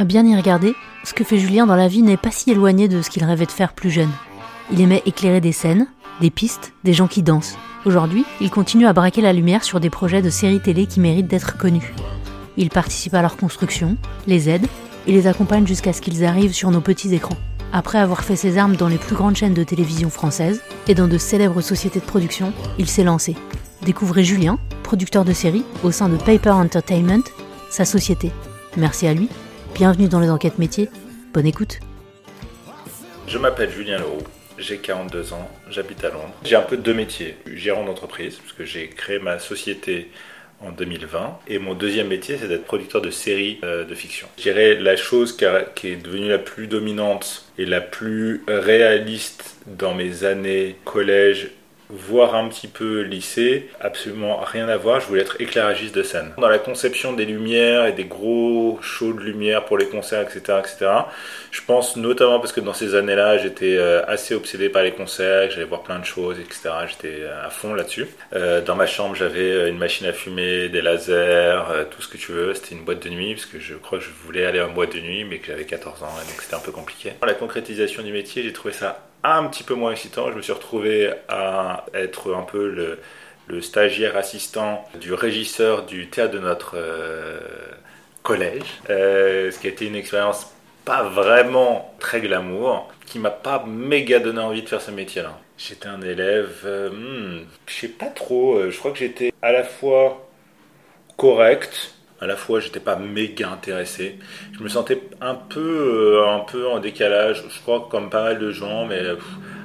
À bien y regarder, ce que fait Julien dans la vie n'est pas si éloigné de ce qu'il rêvait de faire plus jeune. Il aimait éclairer des scènes, des pistes, des gens qui dansent. Aujourd'hui, il continue à braquer la lumière sur des projets de séries télé qui méritent d'être connus. Il participe à leur construction, les aide et les accompagne jusqu'à ce qu'ils arrivent sur nos petits écrans. Après avoir fait ses armes dans les plus grandes chaînes de télévision françaises et dans de célèbres sociétés de production, il s'est lancé. Découvrez Julien, producteur de séries au sein de Paper Entertainment, sa société. Merci à lui. Bienvenue dans les enquêtes métiers. Bonne écoute. Je m'appelle Julien Leroux, j'ai 42 ans, j'habite à Londres. J'ai un peu deux métiers. Gérant d'entreprise, parce que j'ai créé ma société en 2020. Et mon deuxième métier, c'est d'être producteur de séries euh, de fiction. Je dirais la chose qui est devenue la plus dominante et la plus réaliste dans mes années collège voir un petit peu lycée, absolument rien à voir, je voulais être éclairagiste de scène. Dans la conception des lumières et des gros shows de lumière pour les concerts, etc., etc., je pense notamment parce que dans ces années-là, j'étais euh, assez obsédé par les concerts, j'allais voir plein de choses, etc., j'étais euh, à fond là-dessus. Euh, dans ma chambre, j'avais une machine à fumer, des lasers, tout ce que tu veux, c'était une boîte de nuit, parce que je crois que je voulais aller en boîte de nuit, mais que j'avais 14 ans, donc c'était un peu compliqué. La concrétisation du métier, j'ai trouvé ça un petit peu moins excitant. Je me suis retrouvé à être un peu le, stagiaire assistant du régisseur du théâtre de notre euh, collège, euh, ce qui a été une expérience pas vraiment très glamour, qui m'a pas méga donné envie de faire ce métier-là. J'étais un élève, euh, hmm, je sais pas trop, je crois que j'étais à la fois correct, à la fois j'étais pas méga intéressé. Je me sentais un peu, euh, un peu en décalage, je crois comme pas mal de gens, mais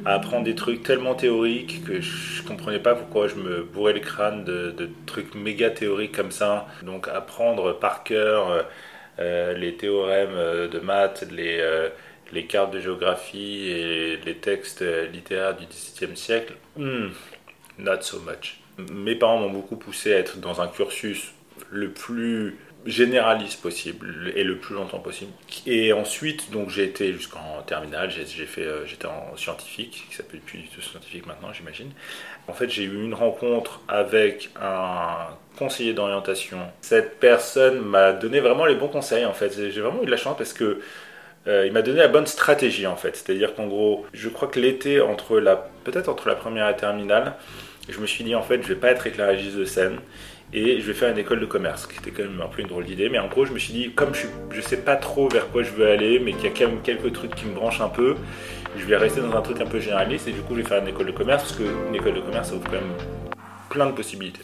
à apprendre des trucs tellement théoriques que je comprenais pas pourquoi je me bourrais le crâne de, trucs méga théoriques comme ça. Donc apprendre par cœur euh, euh, les théorèmes de maths, les, les cartes de géographie et les textes littéraires du XVIIe siècle, hmm, not so much. Mes parents m'ont beaucoup poussé à être dans un cursus le plus généraliste possible et le plus longtemps possible. Et ensuite, donc j'ai été jusqu'en terminale, j'ai fait, euh, j'étais en scientifique, qui s'appelle plus du tout scientifique maintenant, j'imagine. En fait, j'ai eu une rencontre avec un conseiller d'orientation. Cette personne m'a donné vraiment les bons conseils. En fait, j'ai vraiment eu de la chance parce que euh, il m'a donné la bonne stratégie en fait. C'est-à-dire qu'en gros, je crois que l'été entre la, peut-être entre la première et la terminale, je me suis dit en fait, je vais pas être éclairagiste de scène et je vais faire une école de commerce, qui était quand même un peu une drôle d'idée. Mais en gros, je me suis dit, comme je, ne sais pas trop vers quoi je veux aller, mais qu'il y a quand même quelques trucs qui me branchent un peu, je vais rester dans un truc un peu généraliste et du coup, je vais faire une école de commerce parce qu'une école de commerce, ça ouvre quand même plein de possibilités.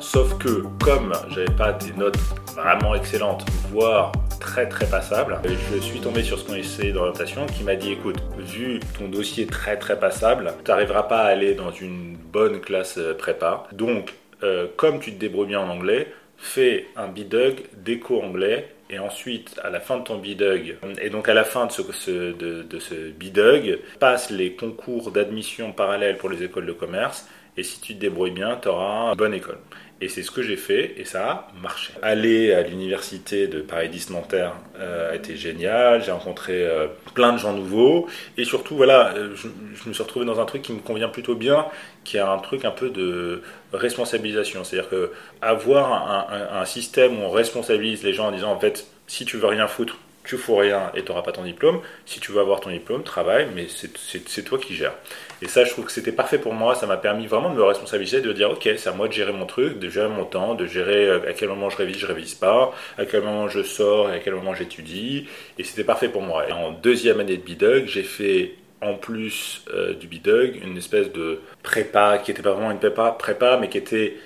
Sauf que, comme j'avais pas des notes vraiment excellentes, voire très très passable. Je suis tombé sur ce conseiller d'orientation qui m'a dit écoute, vu ton dossier très très passable, tu n'arriveras pas à aller dans une bonne classe euh, prépa. Donc, euh, comme tu te débrouilles bien en anglais, fais un bidug déco anglais et ensuite à la fin de ton bidug et donc à la fin de ce, de, de ce bidug passe les concours d'admission parallèles pour les écoles de commerce et si tu te débrouilles bien tu auras une bonne école et c'est ce que j'ai fait et ça a marché. Aller à l'université de Paris 10 Nanterre euh, a été génial. J'ai rencontré euh, plein de gens nouveaux et surtout voilà, euh, je, me suis retrouvé dans un truc qui me convient plutôt bien, qui est un truc un peu de responsabilisation. C'est-à-dire que avoir un, un, système où on responsabilise les gens en disant en fait si tu veux rien foutre, tu fous rien et tu n'auras pas ton diplôme. Si tu veux avoir ton diplôme, travaille, mais c'est toi qui gères. Et ça, je trouve que c'était parfait pour moi. Ça m'a permis vraiment de me responsabiliser, de dire, ok, c'est à moi de gérer mon truc, de gérer mon temps, de gérer euh, à quel moment je révise, je révise pas, à quel moment je sors et à quel moment j'étudie. Et c'était parfait pour moi. Et en deuxième année de BIDUG, j'ai fait en plus euh, du BIDUG, une espèce de prépa qui n'était pas vraiment une prépa, prépa mais qui était,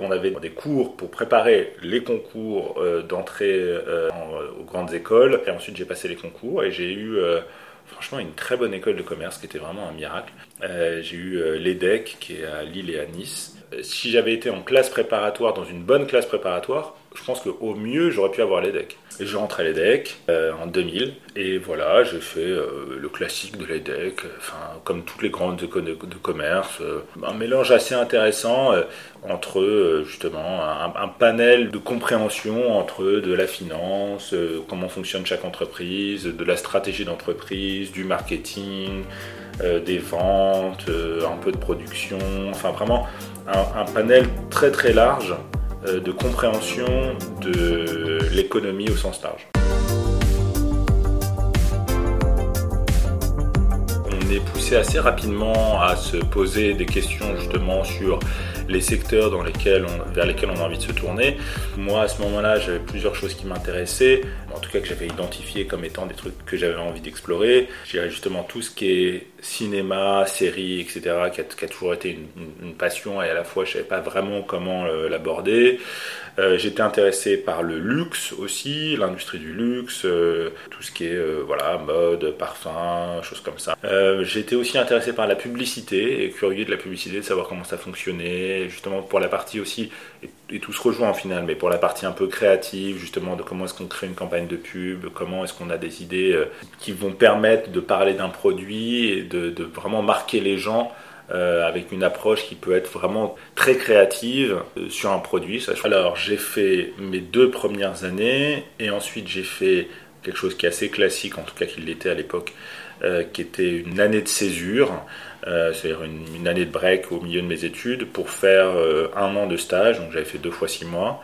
on avait des cours pour préparer les concours euh, d'entrée euh, aux grandes écoles. Et ensuite, j'ai passé les concours et j'ai eu franchement une très bonne école de commerce qui était vraiment un miracle. j'ai eu l'EDEC qui est à Lille et à Nice. Si j'avais été en classe préparatoire, dans une bonne classe préparatoire, je pense qu'au mieux, j'aurais pu avoir l'EDEC. Et je rentre à l'EDEC euh, en 2000, et voilà, j'ai fait euh, le classique de l'EDEC, enfin, comme toutes les grandes écoles de, commerce, euh, un mélange assez intéressant entre justement un, panel de compréhension entre de la finance, comment fonctionne chaque entreprise, de la stratégie d'entreprise, du marketing, des ventes, un peu de production, enfin vraiment un panel très très large de compréhension de l'économie au sens large. On est poussé assez rapidement à se poser des questions justement sur les secteurs dans lesquels vers lesquels on a envie de se tourner. Moi, à ce moment-là, j'avais plusieurs choses qui m'intéressaient, en tout cas que j'avais identifié comme étant des trucs que j'avais envie d'explorer. J'irais justement tout ce qui est cinéma, séries, etc., qui a, toujours été une, passion et à la fois je savais pas vraiment comment euh, l'aborder. Euh, j'étais intéressé par le luxe aussi, l'industrie du luxe, euh, tout ce qui est voilà mode, parfum, choses comme ça. J'étais aussi intéressé par la publicité et curieux de la publicité, de savoir comment ça fonctionnait, justement pour la partie aussi et, tout se rejoint en final, mais pour la partie un peu créative, justement de comment est-ce qu'on crée une campagne de pub, comment est-ce qu'on a des idées qui vont permettre de parler d'un produit de, vraiment marquer les gens euh, avec une approche qui peut être vraiment très créative euh, sur un produit. Alors j'ai fait mes deux premières années et ensuite j'ai fait quelque chose qui est assez classique, en tout cas qu'il l'était à l'époque, euh, qui était une année de césure, c'est-à-dire une, année de break au milieu de mes études pour faire un an de stage, donc j'avais fait deux fois six mois.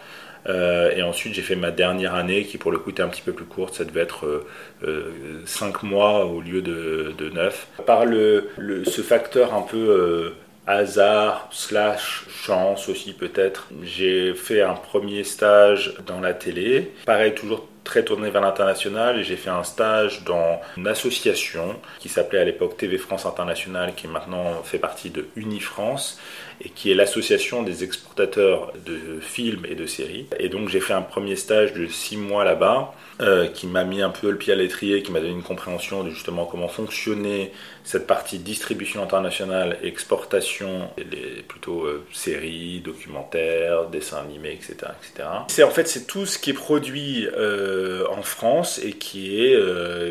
Euh, et ensuite, j'ai fait ma dernière année qui, pour le coup, était un petit peu plus courte. Ça devait être 5 euh, euh, mois au lieu de, 9. Par le, ce facteur un peu hasard, slash chance aussi peut-être, j'ai fait un premier stage dans la télé. Pareil, toujours très tourné vers l'international et j'ai fait un stage dans une association qui s'appelait à l'époque TV France International qui maintenant fait partie de Unifrance et qui est l'association des exportateurs de films et de séries. Et donc j'ai fait un premier stage de six mois là-bas euh, qui m'a mis un peu le pied à l'étrier, qui m'a donné une compréhension de justement comment fonctionnait cette partie distribution internationale, exportation, les plutôt euh, séries, documentaires, dessins animés, etc. etc. C'est en fait c'est tout ce qui est produit euh, en France et qui est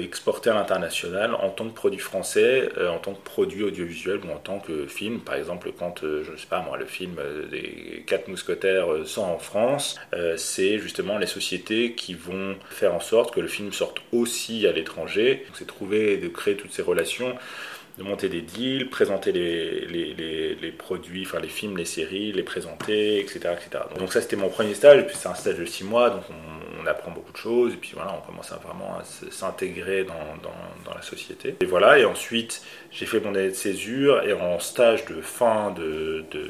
exporté à l'international en tant que produit français, en tant que produit audiovisuel ou en tant que film. Par exemple, quand je ne sais pas moi, le film des quatre mousquetaires sont en France, c'est justement les sociétés qui vont faire en sorte que le film sorte aussi à l'étranger. C'est trouver de créer toutes ces relations, de monter des deals, présenter les, les, produits, enfin les films, les séries, les présenter, etc. etc. Donc ça c'était mon premier stage, puis c'est un stage de six mois, donc on, apprend beaucoup de choses, et puis voilà, on commence à vraiment à s'intégrer dans, la société. Et voilà, et ensuite j'ai fait mon année de césure, et en stage de fin de, de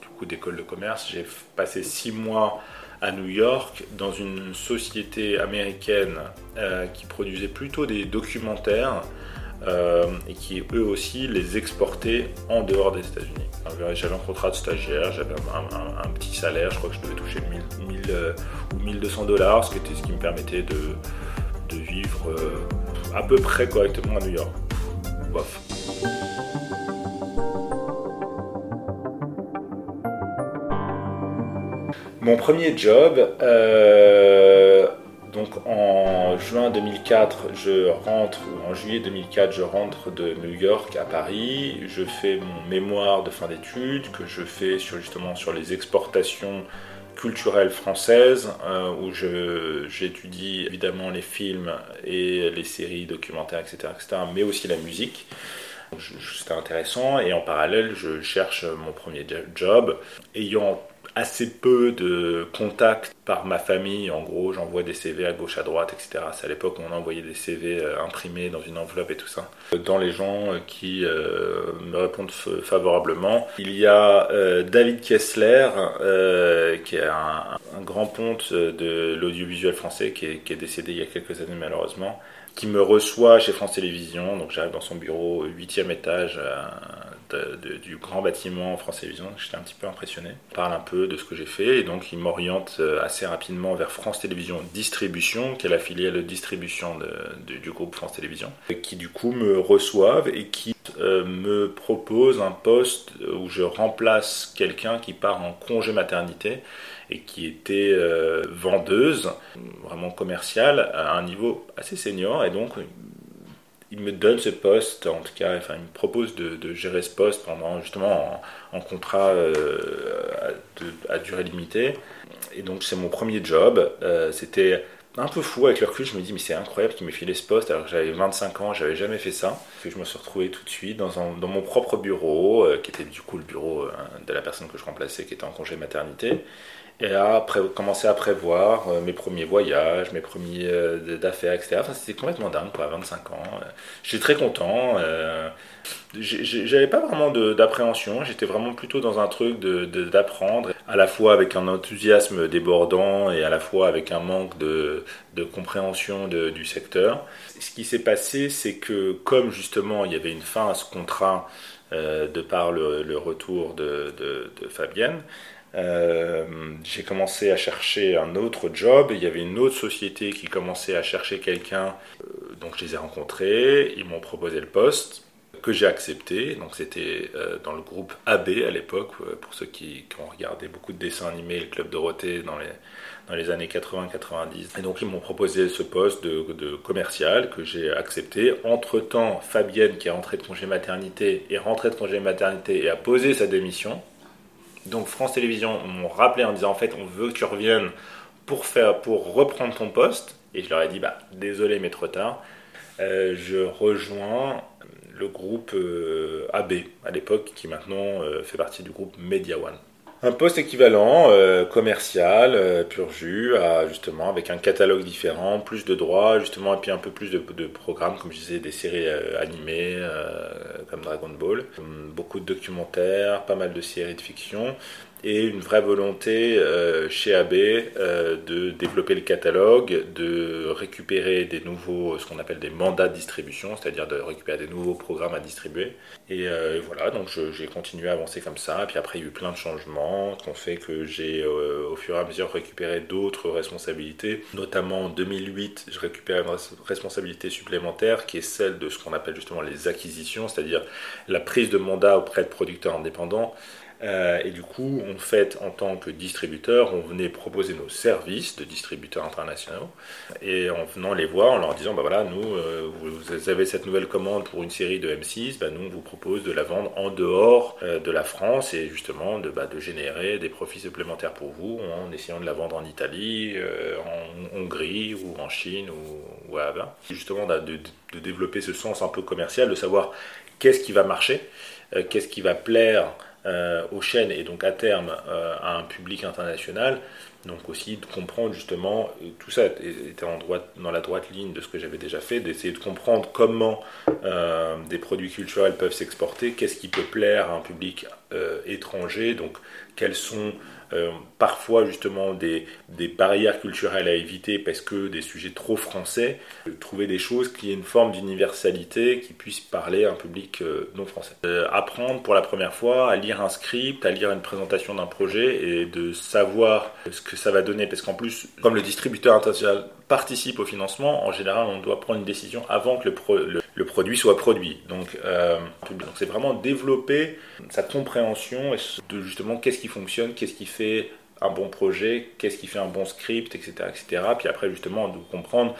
du coup d'école de commerce, j'ai passé six mois à New York dans une société américaine euh, qui produisait plutôt des documentaires euh, et qui eux aussi les exportaient en dehors des États-Unis. J'avais un contrat de stagiaire, j'avais un, petit salaire, je crois que je devais toucher 1000, euh, ou 1200 dollars, ce qui était ce qui me permettait de, vivre à peu près correctement à New York. Bof. Mon premier job, euh, donc en juin 2004, je rentre, ou en juillet 2004, je rentre de New York à Paris. Je fais mon mémoire de fin d'études que je fais sur, justement sur les exportations culturelles françaises, euh, où j'étudie évidemment les films et les séries documentaires, etc., etc., mais aussi la musique. C'était intéressant et en parallèle, je cherche mon premier job. Ayant assez peu de contacts par ma famille. En gros, j'envoie des CV à gauche, à droite, etc. C'est à l'époque où on envoyait des CV euh, imprimés dans une enveloppe et tout ça. Dans les gens euh, qui euh, me répondent favorablement, il y a David Kessler, qui est un, grand ponte de l'audiovisuel français, qui est, qui est décédé il y a quelques années malheureusement qui me reçoit chez France Télévisions. Donc j'arrive dans son bureau, huitième étage euh, du grand bâtiment France Télévisions. J'étais un petit peu impressionné. Parle un peu de ce que j'ai fait et donc il m'oriente euh, assez rapidement vers France Télévisions Distribution, qui est la filiale de distribution du groupe France Télévisions, qui du coup me reçoivent et qui euh, me propose un poste où je remplace quelqu'un qui part en congé maternité et qui était vendeuse, vraiment commerciale, à un niveau assez senior. Et donc, il me donne ce poste, en tout cas, enfin, il me propose de, gérer ce poste pendant justement en, contrat euh, à, durée limitée. Et donc, c'est mon premier job. Euh, c'était un peu fou avec le recul. Je me dis, mais c'est incroyable qu'il m'ait filé ce poste alors que j'avais 25 ans, j'avais jamais fait ça. Et je me suis retrouvé tout de suite dans, mon propre bureau, euh, qui était du coup le bureau de la personne que je remplaçais, qui était en congé maternité. Et à commencer à prévoir euh, mes premiers voyages, mes premiers euh, d'affaires, etc. Enfin, c'était complètement dingue, quoi, 25 ans. J'étais très content. Euh, J'avais pas vraiment d'appréhension, j'étais vraiment plutôt dans un truc d'apprendre, de, à la fois avec un enthousiasme débordant et à la fois avec un manque de, de compréhension du secteur. Ce qui s'est passé, c'est que comme justement il y avait une fin à ce contrat de par le, retour de, de Fabienne, euh, j'ai commencé à chercher un autre job. Il y avait une autre société qui commençait à chercher quelqu'un. Euh, donc je les ai rencontrés. Ils m'ont proposé le poste que j'ai accepté. Donc c'était euh, dans le groupe AB à l'époque, pour ceux qui, ont regardé beaucoup de dessins animés, le Club Dorothée dans les, dans les années 80-90. Et donc ils m'ont proposé ce poste de, de commercial que j'ai accepté. Entre-temps, Fabienne, qui est rentrée de congé maternité, est rentrée de congé maternité et a posé sa démission. Donc France Télévisions m'ont rappelé en disant en fait on veut que tu reviennes pour, faire, pour reprendre ton poste. Et je leur ai dit bah désolé mais trop tard. Euh, je rejoins le groupe euh, AB à l'époque qui maintenant euh, fait partie du groupe Media One un poste équivalent, euh, commercial, euh, pur jus, justement avec un catalogue différent, plus de droits, justement, et puis un peu plus de, programmes, comme je disais, des séries euh, animées comme Dragon Ball, beaucoup de documentaires, pas mal de séries de fiction, et une vraie volonté euh, chez AB euh, de développer le catalogue, de récupérer des nouveaux, ce qu'on appelle des mandats de distribution, c'est-à-dire de récupérer des nouveaux programmes à distribuer. Et, euh, voilà, donc j'ai continué à avancer comme ça. Puis après, il y a eu plein de changements qui ont fait que j'ai au fur et à mesure récupéré d'autres responsabilités. Notamment en 2008, je récupère une responsabilité supplémentaire qui est celle de ce qu'on appelle justement les acquisitions, c'est-à-dire la prise de mandat auprès de producteurs indépendants. Euh, et du coup, en fait, en tant que distributeur, on venait proposer nos services de distributeurs internationaux. Et en venant les voir, en leur disant, bah voilà, nous, euh, vous avez cette nouvelle commande pour une série de M6, bah nous, on vous propose de la vendre en dehors euh, de la France et justement de, bah, de générer des profits supplémentaires pour vous en essayant de la vendre en Italie, en Hongrie ou en Chine ou, ou à Justement, de, de, développer ce sens un peu commercial, de savoir qu'est-ce qui va marcher, qu'est-ce qui va plaire euh, aux chaînes et donc à terme euh, à un public international. Donc aussi de comprendre justement, tout ça était en droite, dans la droite ligne de ce que j'avais déjà fait, d'essayer de comprendre comment euh, des produits culturels peuvent s'exporter, qu'est-ce qui peut plaire à un public étranger, donc quels sont parfois justement des, barrières culturelles à éviter parce que des sujets trop français, trouver des choses qui aient une forme d'universalité qui puissent parler à un public euh, non français. Euh, apprendre pour la première fois à lire un script, à lire une présentation d'un projet et de savoir ce que ça va donner parce qu'en plus, comme le distributeur international participe au financement, en général, on doit prendre une décision avant que le, le, produit soit produit. Donc, donc c'est vraiment développer sa compréhension de justement qu'est-ce qui fonctionne, qu'est-ce qui fait un bon projet, qu'est-ce qui fait un bon script, etc. etc. Puis après, justement, de comprendre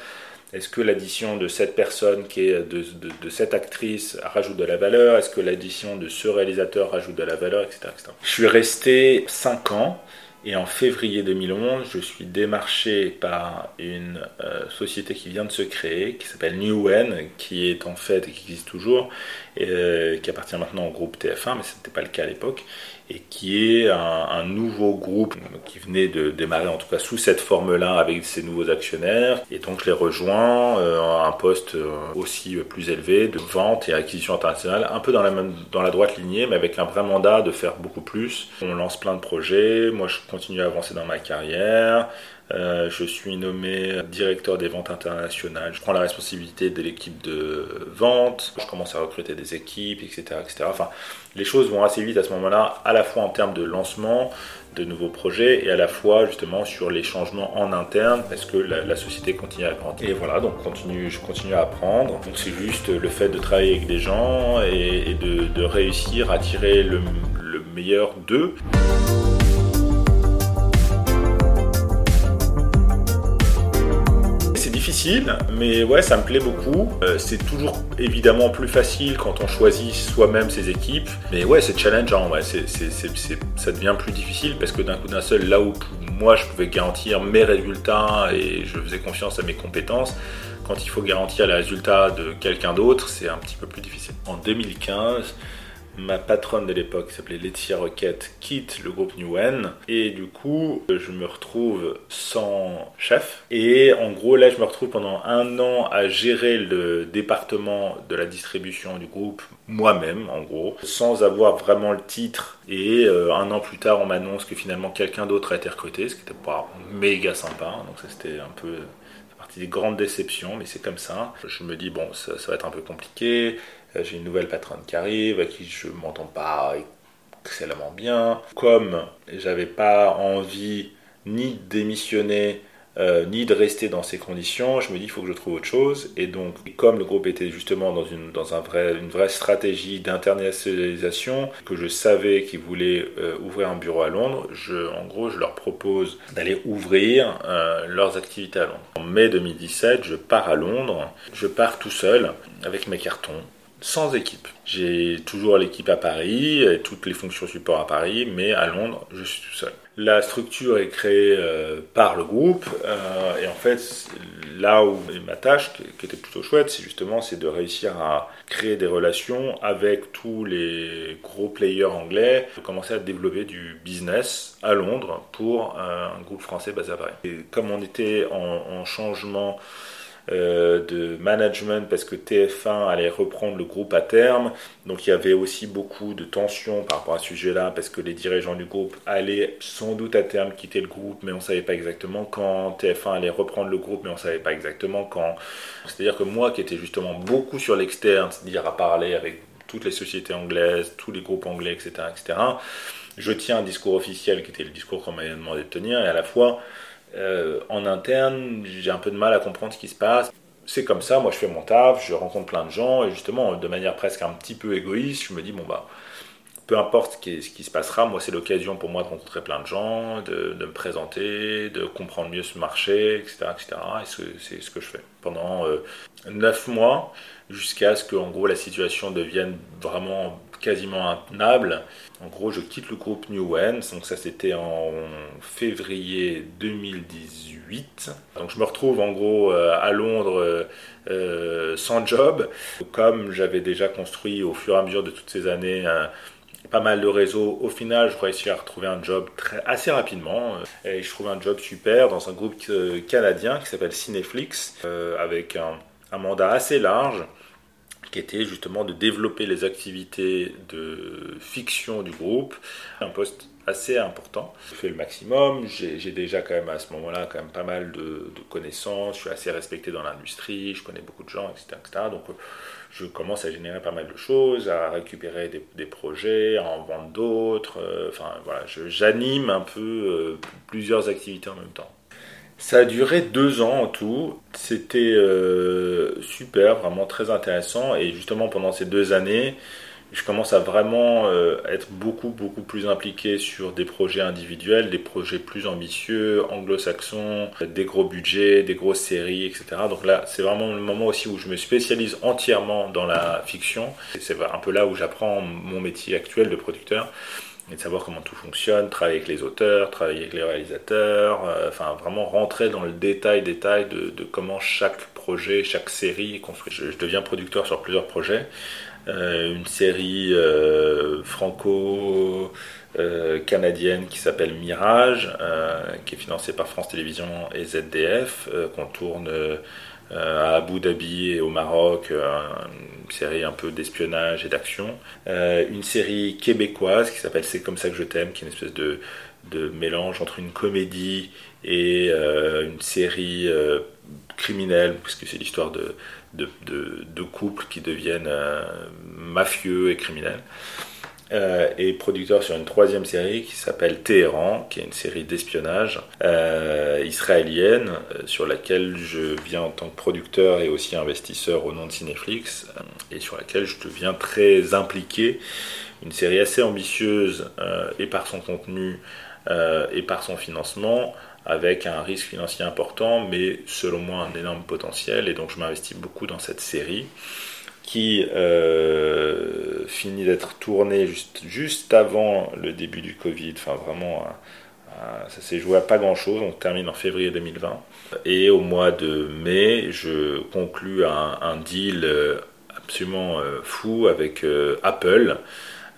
est-ce que l'addition de cette personne, qui est de, cette actrice, rajoute de la valeur? Est-ce que l'addition de ce réalisateur rajoute de la valeur, etc. Je suis resté 5 ans. Et en février 2011, je suis démarché par une euh, société qui vient de se créer, qui s'appelle Newen, qui est en fait, et qui existe toujours, et, euh, qui appartient maintenant au groupe TF1, mais ce n'était pas le cas à l'époque, et qui est un, nouveau groupe qui venait de démarrer en tout cas sous cette forme-là avec ses nouveaux actionnaires. Et donc je les rejoins euh, à un poste euh, aussi plus élevé de vente et acquisition internationale, un peu dans la, dans la droite lignée, mais avec un vrai mandat de faire beaucoup plus. On lance plein de projets, moi je continue à avancer dans ma carrière. Euh, je suis nommé directeur des ventes internationales. Je prends la responsabilité de l'équipe de vente. Je commence à recruter des équipes, etc., etc. Enfin, les choses vont assez vite à ce moment-là, à la fois en termes de lancement de nouveaux projets et à la fois justement sur les changements en interne parce que la, société continue à grandir. Et voilà, donc je continue à apprendre. Donc c'est juste le fait de travailler avec des gens et, de, réussir à tirer le meilleur d'eux. Mais ouais, ça me plaît beaucoup. Euh, c'est toujours évidemment plus facile quand on choisit soi-même ses équipes, mais ouais, c'est challengeant. Ouais, c'est, ça devient plus difficile parce que d'un coup d'un seul, là où moi je pouvais garantir mes résultats et je faisais confiance à mes compétences, quand il faut garantir les résultats de quelqu'un d'autre, c'est un petit peu plus difficile. En 2015, ma patronne de l'époque, qui s'appelait Laetitia Roquette, quitte le groupe Newen. Et du coup, je me retrouve sans chef. Et en gros, là, je me retrouve pendant un an à gérer le département de la distribution du groupe moi-même, en gros, sans avoir vraiment le titre. Et euh, un an plus tard, on m'annonce que finalement quelqu'un d'autre a été recruté, ce qui n'était pas méga sympa. Donc ça, c'était un peu des grandes déceptions, mais c'est comme ça. Je me dis, bon, ça va être un peu compliqué. Euh, j'ai une nouvelle patronne qui arrive, à qui je m'entends pas excellemment bien. Comme j'avais pas envie ni de démissionner, euh, ni de rester dans ces conditions, je me dis il faut que je trouve autre chose. Et donc, comme le groupe était justement dans une, dans un vrai, une vraie stratégie d'internationalisation, que je savais qu'ils voulaient euh, ouvrir un bureau à Londres, en gros, je leur propose d'aller ouvrir leurs activités à Londres. En mai 2017, je pars à Londres, je pars tout seul avec mes cartons sans équipe. J'ai toujours l'équipe à Paris, et toutes les fonctions support à Paris, mais à Londres, je suis tout seul. La structure est créée euh, par le groupe, euh, et en fait, là où ma tâche, qui, était plutôt chouette, c'est justement c'est de réussir à créer des relations avec tous les gros players anglais, de commencer à développer du business à Londres pour un groupe français basé à Paris. Et comme on était en, en changement euh, de management parce que TF1 allait reprendre le groupe à terme. Donc il y avait aussi beaucoup de tensions par rapport à ce sujet-là parce que les dirigeants du groupe allaient sans doute à terme quitter le groupe, mais on ne savait pas exactement quand. TF1 allait reprendre le groupe, mais on ne savait pas exactement quand. C'est-à-dire que moi qui étais justement beaucoup sur l'externe, c'est-à-dire à parler avec toutes les sociétés anglaises, tous les groupes anglais, etc., etc., je tiens un discours officiel qui était le discours qu'on m'avait demandé de tenir, et à la fois euh, en interne, j'ai un peu de mal à comprendre ce qui se passe. C'est comme ça, moi je fais mon taf, je rencontre plein de gens, et justement, de manière presque un petit peu égoïste, je me dis, bon bah, peu importe ce qui, se passera, moi c'est l'occasion pour moi de rencontrer plein de gens, de, me présenter, de comprendre mieux ce marché, etc. etc. et c'est ce que je fais pendant euh, neuf mois, jusqu'à ce que en gros la situation devienne vraiment quasiment intenable. En gros, je quitte le groupe New One, donc ça c'était en février 2018. Donc je me retrouve en gros euh, à Londres euh, euh, sans job. Comme j'avais déjà construit au fur et à mesure de toutes ces années pas mal de réseaux, au final je réussis à retrouver un job assez rapidement. Et je trouve un job super dans un groupe canadien qui s'appelle Cineflix, avec un mandat assez large qui était justement de développer les activités de fiction du groupe, un poste assez important. J'ai fait le maximum, j'ai déjà quand même à ce moment-là quand même pas mal de, connaissances, je suis assez respecté dans l'industrie, je connais beaucoup de gens, etc., etc. Donc euh, je commence à générer pas mal de choses, à récupérer des, projets, à en vendre d'autres. Euh, enfin voilà, j'anime un peu euh, plusieurs activités en même temps. Ça a duré deux ans en tout. C'était euh, super, vraiment très intéressant. Et justement, pendant ces deux années, je commence à vraiment euh, être beaucoup, beaucoup plus impliqué sur des projets individuels, des projets plus ambitieux, anglo-saxons, des gros budgets, des grosses séries, etc. Donc là, c'est vraiment le moment aussi où je me spécialise entièrement dans la fiction. C'est un peu là où j'apprends mon métier actuel de producteur et de savoir comment tout fonctionne, travailler avec les auteurs, travailler avec les réalisateurs, euh, enfin vraiment rentrer dans le détail, détail de, comment chaque projet, chaque série est construite. Je, deviens producteur sur plusieurs projets. Euh, une série euh, franco-canadienne qui s'appelle Mirage, qui est financée par France Télévisions et ZDF, qu'on tourne à Abu Dhabi et au Maroc, une série un peu d'espionnage et d'action. Euh, une série québécoise qui s'appelle C'est comme ça que je t'aime, qui est une espèce de, de mélange entre une comédie et euh, une série euh, criminelle, puisque c'est l'histoire de, de, de, couples qui deviennent mafieux et criminels. Euh, et producteur sur une troisième série qui s'appelle Téhéran, qui est une série d'espionnage euh, israélienne euh, sur laquelle je viens en tant que producteur et aussi investisseur au nom de Cineflix et sur laquelle je deviens très impliqué. Une série assez ambitieuse et par son contenu et par son financement avec un risque financier important, mais selon moi un énorme potentiel. Et donc je m'investis beaucoup dans cette série qui euh, finit d'être tourné juste, juste avant le début du Covid. Enfin, vraiment, euh, euh, ça s'est joué à pas grand chose. On termine en février 2020. Et au mois de mai, je conclus un, un deal absolument fou avec Apple.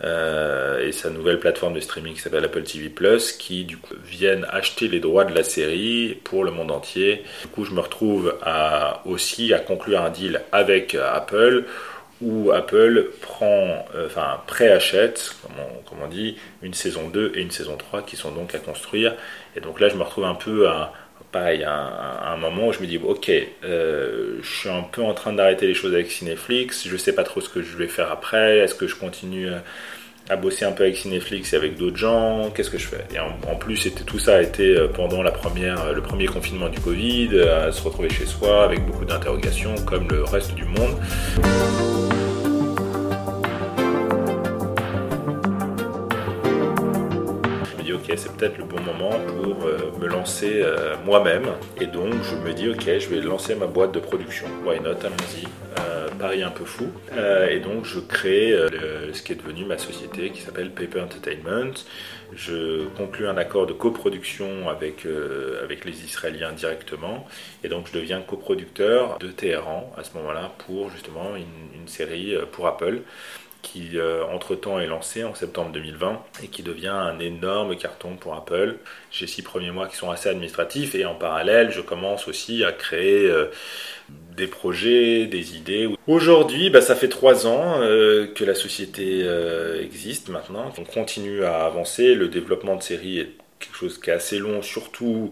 Et sa nouvelle plateforme de streaming qui s'appelle Apple TV Plus, qui du coup viennent acheter les droits de la série pour le monde entier. Du coup, je me retrouve à, aussi à conclure un deal avec Apple où Apple prend, euh, enfin préachète, comme on, dit, une saison 2 et une saison 3 qui sont donc à construire. Et donc là, je me retrouve un peu à, pareil, à, un moment où je me dis, ok, euh, je suis un peu en train d'arrêter les choses avec Cineflix, je sais pas trop ce que je vais faire après, est-ce que je continue à bosser un peu avec Cineflix et avec d'autres gens, qu'est-ce que je fais? Et en, plus, tout ça a été euh, pendant la première, le premier confinement du Covid, à se retrouver chez soi avec beaucoup d'interrogations comme le reste du monde. c'est peut-être le bon moment pour euh, me lancer euh, moi-même. Et donc, je me dis, ok, je vais lancer ma boîte de production. Why not? Allons-y. Euh, Paris un peu fou. et donc, je crée ce qui est devenu ma société qui s'appelle Paper Entertainment. Je conclus un accord de coproduction avec, avec les Israéliens directement. Et donc, je deviens coproducteur de Téhéran à ce moment-là pour justement une série pour Apple qui euh, entre-temps est lancé en septembre 2020 et qui devient un énorme carton pour Apple. J'ai six premiers mois qui sont assez administratifs et en parallèle, je commence aussi à créer euh, des projets, des idées. Aujourd'hui, bah, ça fait trois ans euh, que la société existe maintenant. On continue à avancer. Le développement de séries est quelque chose qui est assez long, surtout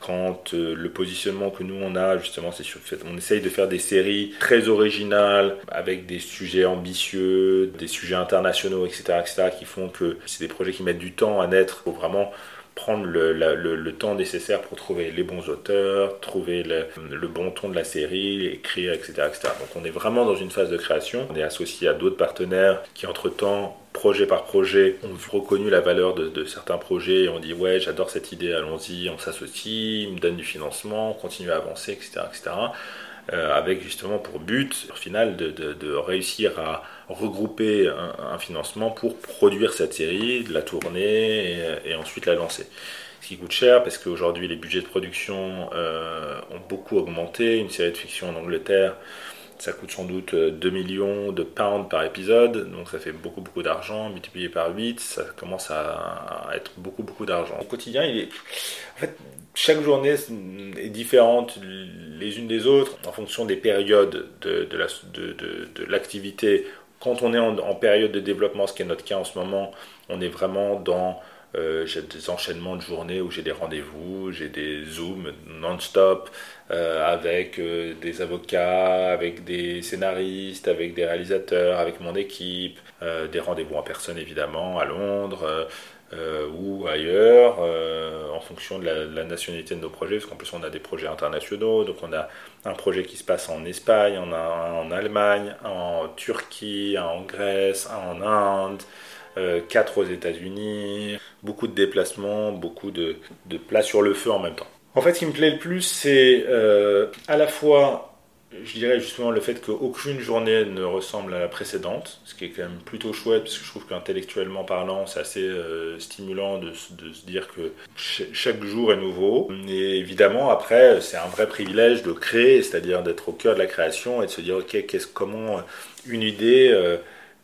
quand euh, le positionnement que nous on a justement c'est sur fait on essaye de faire des séries très originales avec des sujets ambitieux des sujets internationaux etc etc qui font que c'est des projets qui mettent du temps à naître. Pour vraiment prendre le, le, temps nécessaire pour trouver les bons auteurs, trouver le, le, bon ton de la série, écrire, etc., etc. Donc on est vraiment dans une phase de création. On est associé à d'autres partenaires qui entre-temps projet par projet, ont reconnu la valeur de, certains projets et on dit ouais j'adore cette idée, allons-y, on s'associe, ils me donnent du financement, on continue à avancer, etc. etc. Euh, avec justement pour but au final de, de, réussir à regrouper un, financement pour produire cette série, la tourner et, ensuite la lancer. Ce qui coûte cher parce qu'aujourd'hui les budgets de production euh, ont beaucoup augmenté. Une série de fiction en Angleterre ça coûte sans doute 2 euh, millions de pounds par épisode, donc ça fait beaucoup beaucoup d'argent, multiplié par 8, ça commence à, être beaucoup beaucoup d'argent. Au quotidien, chaque journée est différente les unes des autres en fonction des périodes de, de l'activité. Quand on est en, période de développement, ce qui est notre cas en ce moment, on est vraiment dans euh, des enchaînements de journées où j'ai des rendez-vous, j'ai des zooms non-stop euh, avec euh, des avocats, avec des scénaristes, avec des réalisateurs, avec mon équipe, des rendez-vous en personne évidemment à Londres. Ou ailleurs, en fonction de la, nationalité de nos projets, parce qu'en plus on a des projets internationaux, donc on a un projet qui se passe en Espagne, on a un en Allemagne, en Turquie, en Grèce, en Inde, euh, quatre aux États-Unis, beaucoup de déplacements, beaucoup de, de plats sur le feu en même temps. En fait, ce qui me plaît le plus, c'est euh, à la fois, je dirais justement le fait qu'aucune journée ne ressemble à la précédente, ce qui est quand même plutôt chouette, parce que je trouve qu'intellectuellement parlant, c'est assez euh, stimulant de, se dire que chaque jour est nouveau. Et évidemment, après, c'est un vrai privilège de créer, c'est-à-dire d'être au cœur de la création et de se dire, ok, comment une idée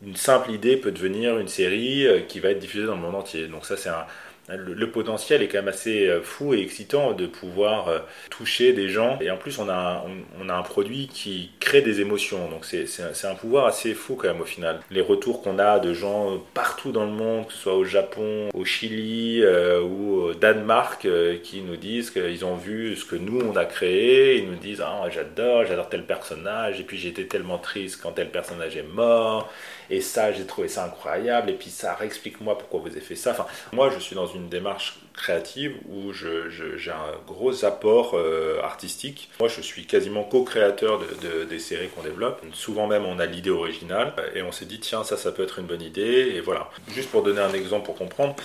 une simple idée peut devenir une série euh, qui va être diffusée dans le monde entier. Donc ça, c'est un, le, potentiel est quand même assez euh, fou et excitant de pouvoir euh, toucher des gens. Et en plus, on a un, on, a un produit qui crée des émotions. Donc c'est un pouvoir assez fou quand même au final. Les retours qu'on a de gens partout dans le monde, que ce soit au Japon, au Chili ou au Danemark, qui nous disent qu'ils ont vu ce que nous on a créé. Ils nous disent ah j'adore, j'adore tel personnage. Et puis j'étais tellement triste quand tel personnage est mort. Et ça, j'ai trouvé ça incroyable. Et puis ça, explique-moi pourquoi vous avez fait ça. Enfin, moi, je suis dans une démarche créative où j'ai un gros apport euh, artistique. Moi, je suis quasiment co-créateur de, des séries qu'on développe. Souvent même, on a l'idée originale et on s'est dit, tiens, ça, ça peut être une bonne idée. Et voilà. Juste pour donner un exemple pour comprendre,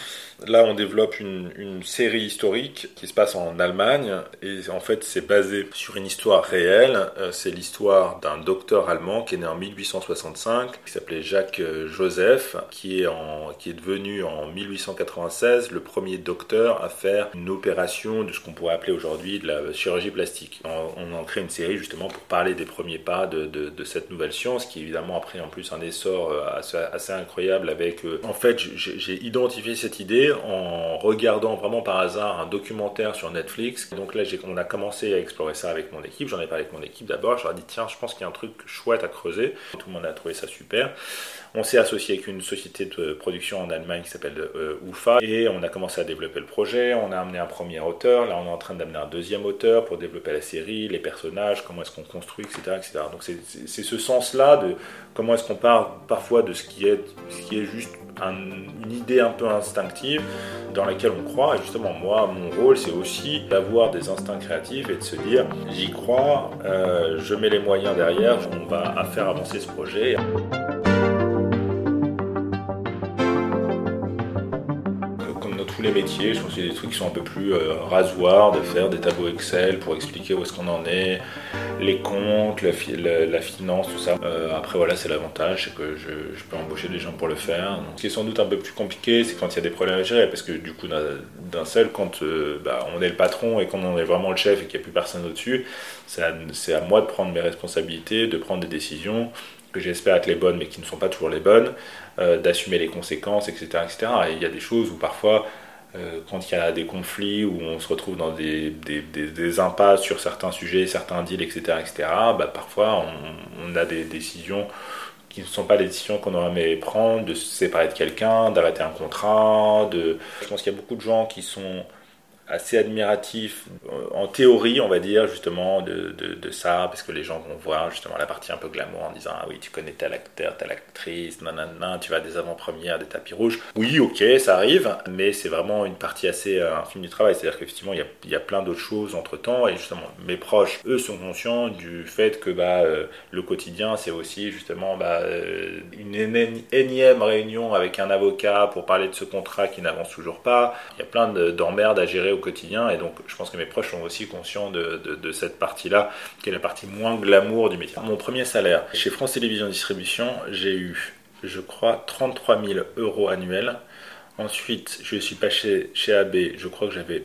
là, on développe une, série historique qui se passe en Allemagne et en fait, c'est basé sur une histoire réelle. Euh, c'est l'histoire d'un docteur allemand qui est né en 1865, qui s'appelait Jacques euh, Joseph, qui est, qui est devenu en 1896 le premier docteur à faire une opération de ce qu'on pourrait appeler aujourd'hui de la chirurgie plastique. On, en crée une série justement pour parler des premiers pas de, de, cette nouvelle science qui évidemment a pris en plus un essor euh, assez, assez incroyable avec... Euh, en fait, j'ai identifié cette idée en regardant vraiment par hasard un documentaire sur Netflix. Donc là, on a commencé à explorer ça avec mon équipe. J'en ai parlé avec mon équipe d'abord. Je leur ai dit, tiens, je pense qu'il y a un truc chouette à creuser. Tout le monde a trouvé ça super. On s'est associé avec une société de production en Allemagne qui s'appelle euh, UFA et on a commencé à développer le projet. On a amené un premier auteur. Là, on est en train d'amener un deuxième auteur pour développer la série, les personnages, comment est-ce qu'on construit, etc., etc. Donc c'est ce sens-là de comment est-ce qu'on parle parfois de ce qui est, ce qui est juste une idée un peu instinctive dans laquelle on croit. Et justement, moi, mon rôle, c'est aussi d'avoir des instincts créatifs et de se dire, j'y crois, euh, je mets les moyens derrière, on va faire avancer ce projet. Les métiers. Je pense qu'il y a des trucs qui sont un peu plus euh, rasoirs, de faire des tableaux Excel pour expliquer où est-ce qu'on en est, les comptes, la, finance, tout ça. Euh, après, voilà, c'est l'avantage, c'est que je, peux embaucher des gens pour le faire. ce qui est sans doute un peu plus compliqué, c'est quand il y a des problèmes à gérer, parce que du coup, d'un seul, quand euh, bah, on est le patron et qu'on est vraiment le chef et qu'il n'y a plus personne au-dessus, c'est à, moi de prendre mes responsabilités, de prendre des décisions que j'espère être les bonnes mais qui ne sont pas toujours les bonnes, d'assumer les conséquences, etc., etc. Et il y a des choses où parfois euh, quand il y a des conflits, où on se retrouve dans des, des, des, impasses sur certains sujets, certains deals, etc., etc., bah, parfois on, a des décisions qui ne sont pas les décisions qu'on aurait aimé prendre, de se séparer de quelqu'un, d'arrêter un contrat. De... Je pense qu'il y a beaucoup de gens qui sont assez admiratif euh, en théorie, on va dire, justement, de, de, ça, parce que les gens vont voir justement la partie un peu glamour en disant Ah oui, tu connais tel acteur, telle actrice, nanana, tu vas des avant-premières, des tapis rouges. Oui, ok, ça arrive, mais c'est vraiment une partie assez euh, infime du travail. C'est-à-dire qu'effectivement, il y a, y a plein d'autres choses entre temps, et justement, mes proches, eux, sont conscients du fait que bah, euh, le quotidien, c'est aussi justement bah, une énième réunion avec un avocat pour parler de ce contrat qui n'avance toujours pas. Il y a plein d'emmerdes à gérer au quotidien. Et donc, je pense que mes proches sont aussi conscients de, cette partie-là, qui est la partie moins glamour du métier. Mon premier salaire chez France Télévisions Distribution, j'ai eu, je crois, 33 000 euros annuels. Ensuite, je suis passé chez AB, je crois que j'avais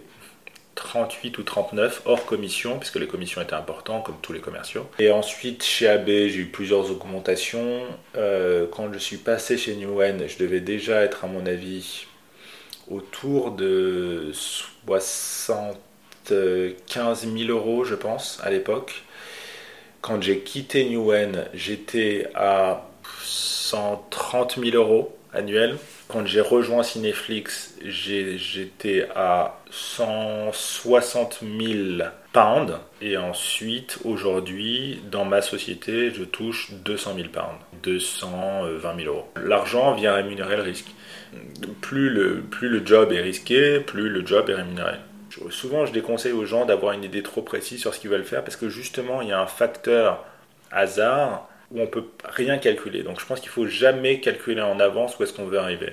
38 ou 39 hors commission, puisque les commissions étaient importantes, comme tous les commerciaux. Et ensuite, chez AB, j'ai eu plusieurs augmentations. Euh, quand je suis passé chez Newen, je devais déjà être, à mon avis, autour de 75 000 euros, je pense, à l'époque. Quand j'ai quitté Newen, j'étais à 130 000 euros annuels. Quand j'ai rejoint Cineflix, j'étais à 160 000 pounds. Et ensuite, aujourd'hui, dans ma société, je touche 200 000 pounds, 220 000 euros. L'argent vient rémunérer le risque plus le, plus le job est risqué, plus le job est rémunéré. Souvent, je déconseille aux gens d'avoir une idée trop précise sur ce qu'ils veulent faire parce que justement, il y a un facteur hasard où on peut rien calculer. Donc, je pense qu'il faut jamais calculer en avance où est-ce qu'on veut arriver.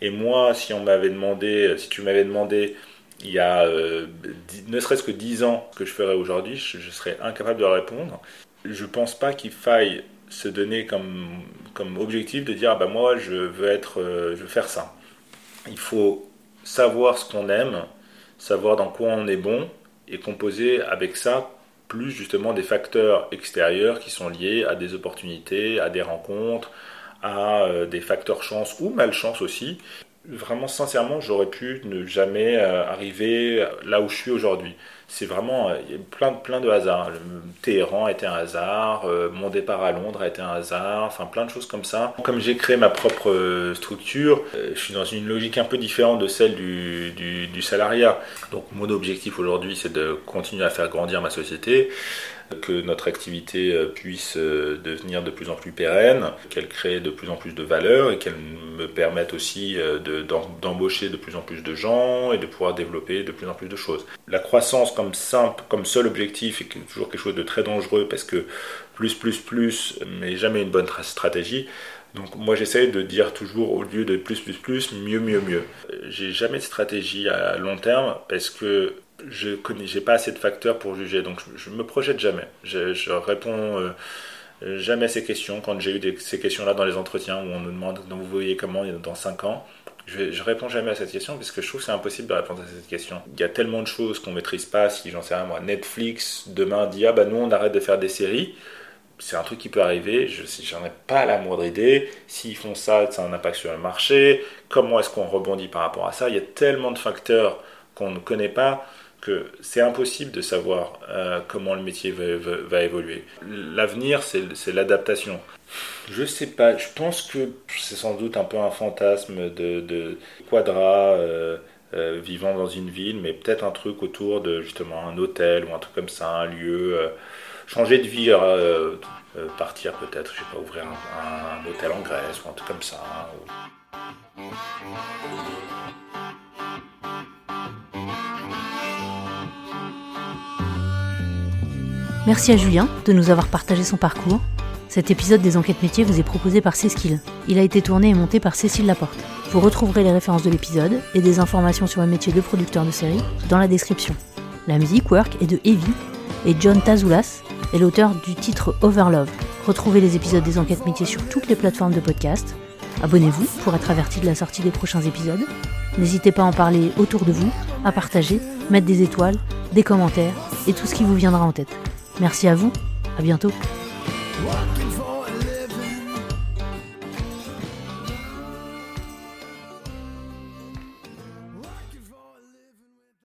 Et moi, si on m'avait demandé, si tu m'avais demandé il y a euh, ne serait-ce que 10 ans que je ferais aujourd'hui, je, serais incapable de répondre. Je pense pas qu'il faille se donner comme, comme objectif de dire ah bah moi je veux être euh, je veux faire ça. Il faut savoir ce qu'on aime, savoir dans quoi on est bon et composer avec ça plus justement des facteurs extérieurs qui sont liés à des opportunités, à des rencontres, à euh, des facteurs chance ou malchance aussi. Vraiment sincèrement, j'aurais pu ne jamais euh, arriver là où je suis aujourd'hui c'est vraiment euh, plein, plein de hasards. Le Téhéran a été un hasard, euh, mon départ à Londres a été un hasard, enfin plein de choses comme ça. Comme j'ai créé ma propre structure, je suis dans une logique un peu différente de celle du, du, du salariat. Donc mon objectif aujourd'hui, c'est de continuer à faire grandir ma société que notre activité euh, puisse euh, devenir de plus en plus pérenne, qu'elle crée de plus en plus de valeur et qu'elle me permette aussi euh, d'embaucher de, plus en plus de gens et de pouvoir développer de plus en plus de choses. La croissance comme simple, comme seul objectif est toujours quelque chose de très dangereux parce que plus, plus, plus, mais jamais une bonne stratégie. Donc moi j'essaie de dire toujours au lieu de plus, plus, plus, mieux, mieux, mieux. J'ai jamais de stratégie à long terme parce que je connais, j'ai pas assez de facteurs pour juger, donc je, me projette jamais. Je, réponds euh, jamais à ces questions. Quand j'ai eu ces questions-là dans les entretiens où on nous demande, donc vous voyez comment dans 5 ans, je, je réponds jamais à cette question parce que je trouve que c'est impossible de répondre à cette question. Il y a tellement de choses qu'on maîtrise pas. Si j'en sais rien, moi, Netflix demain dit ah bah nous on arrête de faire des séries. C'est un truc qui peut arriver. Je j'en ai pas la moindre idée. S'ils font ça, ça a un impact sur le marché. Comment est-ce qu'on rebondit par rapport à ça? Il y a tellement de facteurs qu'on ne connaît pas que c'est impossible de savoir euh, comment le métier va, évoluer. L'avenir, c'est l'adaptation. Je sais pas, je pense que c'est sans doute un peu un fantasme de, de quadra euh, euh, vivant dans une ville, mais peut-être un truc autour de justement un hôtel ou un truc comme ça, un lieu, changer de vie, partir peut-être, je sais pas, ouvrir un, hôtel en Grèce ou un truc comme ça. Merci à Julien de nous avoir partagé son parcours cet épisode des enquêtes métiers vous est proposé par Céskill. Il a été tourné et monté par Cécile Laporte. Vous retrouverez les références de l'épisode et des informations sur le métier de producteur de série dans la description. La musique Work est de Evie et John Tazoulas est l'auteur du titre Overlove. Retrouvez les épisodes des enquêtes métiers sur toutes les plateformes de podcast. Abonnez-vous pour être averti de la sortie des prochains épisodes. N'hésitez pas à en parler autour de vous, à partager, mettre des étoiles, des commentaires et tout ce qui vous viendra en tête. Merci à vous, à bientôt.